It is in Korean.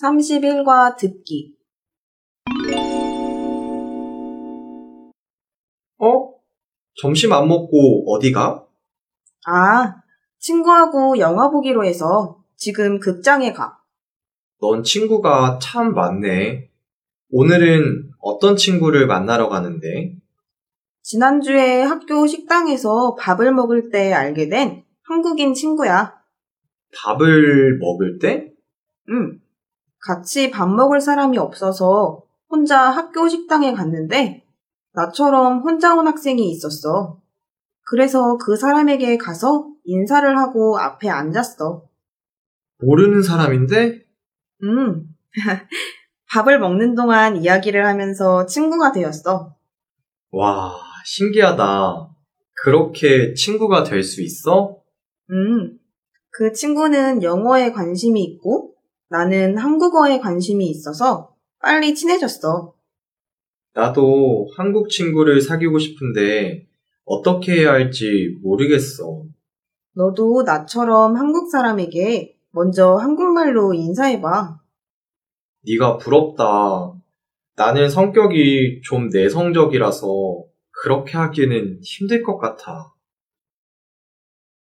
31과 듣기. 어? 점심 안 먹고 어디 가? 아, 친구하고 영화 보기로 해서 지금 극장에 가. 넌 친구가 참 많네. 오늘은 어떤 친구를 만나러 가는데? 지난주에 학교 식당에서 밥을 먹을 때 알게 된 한국인 친구야. 밥을 먹을 때? 응. 같이 밥 먹을 사람이 없어서 혼자 학교 식당에 갔는데 나처럼 혼자 온 학생이 있었어. 그래서 그 사람에게 가서 인사를 하고 앞에 앉았어. 모르는 사람인데? 음. 밥을 먹는 동안 이야기를 하면서 친구가 되었어. 와, 신기하다. 그렇게 친구가 될 수 있어? 음. 그 친구는 영어에 관심이 있고 나는 한국어에 관심이 있어서 빨리 친해졌어. 나도 한국 친구를 사귀고 싶은데 어떻게 해야 할지 모르겠어. 너도 나처럼 한국 사람에게 먼저 한국말로 인사해봐. 네가 부럽다. 나는 성격이 좀 내성적이라서 그렇게 하기는 힘들 것 같아.